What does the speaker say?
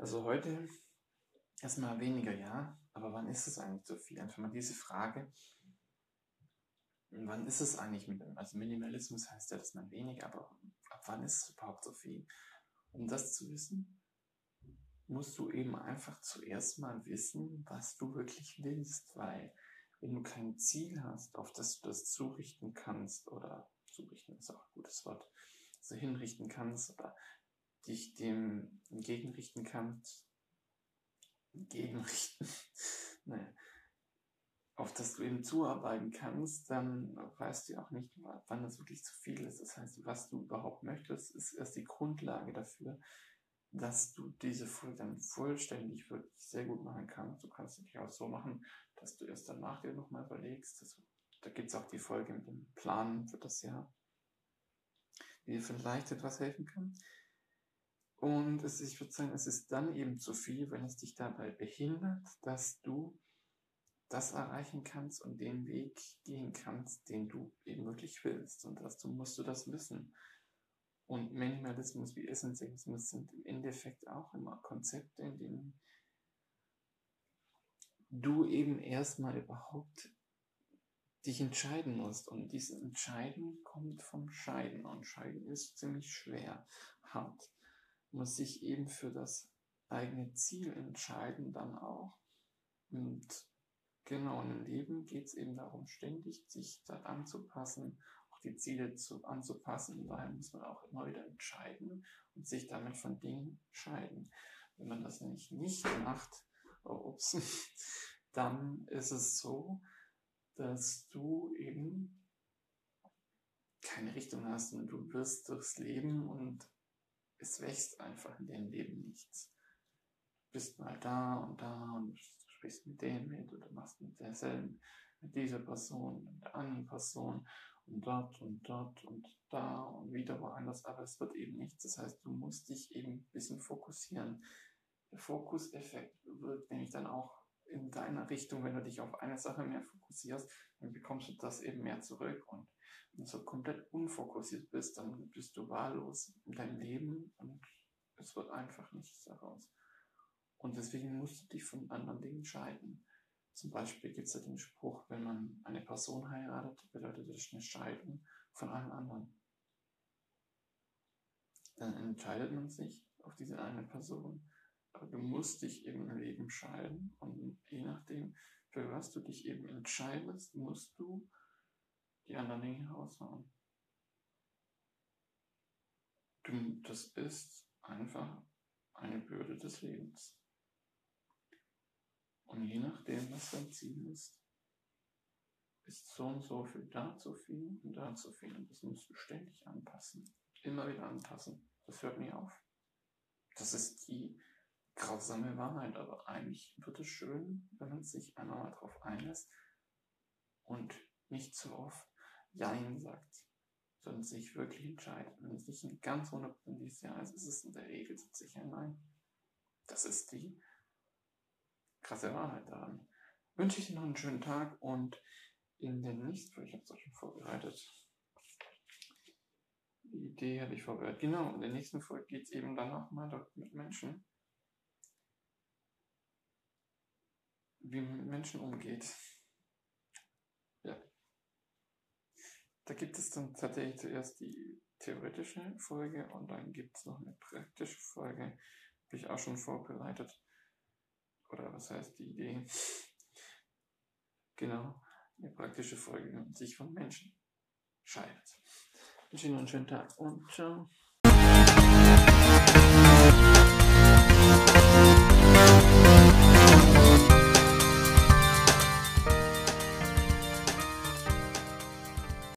Also heute erstmal weniger, ja, aber wann ist es eigentlich zu viel? Einfach mal diese Frage, wann ist es eigentlich mit dem, also Minimalismus heißt ja, dass man weniger, aber ab wann ist es überhaupt so viel? Um das zu wissen, musst du eben einfach zuerst mal wissen, was du wirklich willst, weil wenn du kein Ziel hast, auf das du das zurichten kannst, oder zurichten ist auch ein gutes Wort, so hinrichten kannst, oder dich dem entgegenrichten kannst, entgegenrichten, naja, auf das du eben zuarbeiten kannst, dann weißt du auch nicht, wann das wirklich zu viel ist. Das heißt, was du überhaupt möchtest, ist erst die Grundlage dafür, dass du diese Folge dann vollständig wirklich sehr gut machen kannst. Du kannst dich auch so machen, dass du erst danach dir nochmal überlegst. Also, da gibt es auch die Folge mit dem Plan für das Jahr, die dir vielleicht etwas helfen kann. Und es, ich würde sagen, es ist dann eben zu viel, wenn es dich dabei behindert, dass du das erreichen kannst und den Weg gehen kannst, den du eben wirklich willst. Und dazu musst du das wissen. Und Minimalismus wie Essentialismus sind im Endeffekt auch immer Konzepte, in denen du eben erstmal überhaupt dich entscheiden musst. Und dieses Entscheiden kommt vom Scheiden. Und Scheiden ist ziemlich schwer, hart. Muss sich eben für das eigene Ziel entscheiden dann auch. Und genau, im Leben geht es eben darum, ständig sich da anzupassen die Ziele zu, anzupassen. Daher muss man auch immer wieder entscheiden und sich damit von Dingen scheiden. Wenn man das nämlich nicht macht, oh, ups, dann ist es so, dass du eben keine Richtung hast und du wirst durchs Leben und es wächst einfach in dem Leben nichts. Du bist mal da und da und du sprichst mit dem mit oder machst mit derselben, mit dieser Person, mit der anderen Person und dort und dort und da und wieder woanders, aber es wird eben nichts. Das heißt, du musst dich eben ein bisschen fokussieren. Der Fokuseffekt wirkt nämlich dann auch in deiner Richtung, wenn du dich auf eine Sache mehr fokussierst, dann bekommst du das eben mehr zurück. Und wenn du so komplett unfokussiert bist, dann bist du wahllos in deinem Leben und es wird einfach nichts daraus. Und deswegen musst du dich von anderen Dingen scheiden. Zum Beispiel gibt es ja den Spruch, wenn man eine Person heiratet, bedeutet das eine Scheidung von allen anderen. Dann entscheidet man sich auf diese eine Person. Aber du musst dich eben im Leben scheiden und je nachdem, für was du dich eben entscheidest, musst du die anderen Dinge raushauen. das ist einfach eine Bürde des Lebens. Und je nachdem, was dein Ziel ist, ist so und so viel da zu viel und da zu viel. Und das musst du ständig anpassen. Immer wieder anpassen. Das hört nie auf. Das ist die grausame Wahrheit. Aber eigentlich wird es schön, wenn man sich einmal mal drauf einlässt und nicht zu oft Jein sagt, sondern sich wirklich entscheidet. Wenn es nicht ein ganz hundertprozentiges Ja ist, ist es in der Regel sicher Nein. Das ist die krasse Wahrheit daran. Wünsche ich dir noch einen schönen Tag und in der nächsten Folge, ich habe es auch schon vorbereitet. Die Idee habe ich vorbereitet. Genau, in der nächsten Folge geht es eben dann nochmal mit Menschen. Wie man mit Menschen umgeht. Ja. Da gibt es dann tatsächlich zuerst die theoretische Folge und dann gibt es noch eine praktische Folge. Habe ich auch schon vorbereitet oder was heißt die Idee? Genau, eine praktische Folge, wenn man sich von Menschen scheidet. Ich wünsche Ihnen einen schönen Tag und ciao.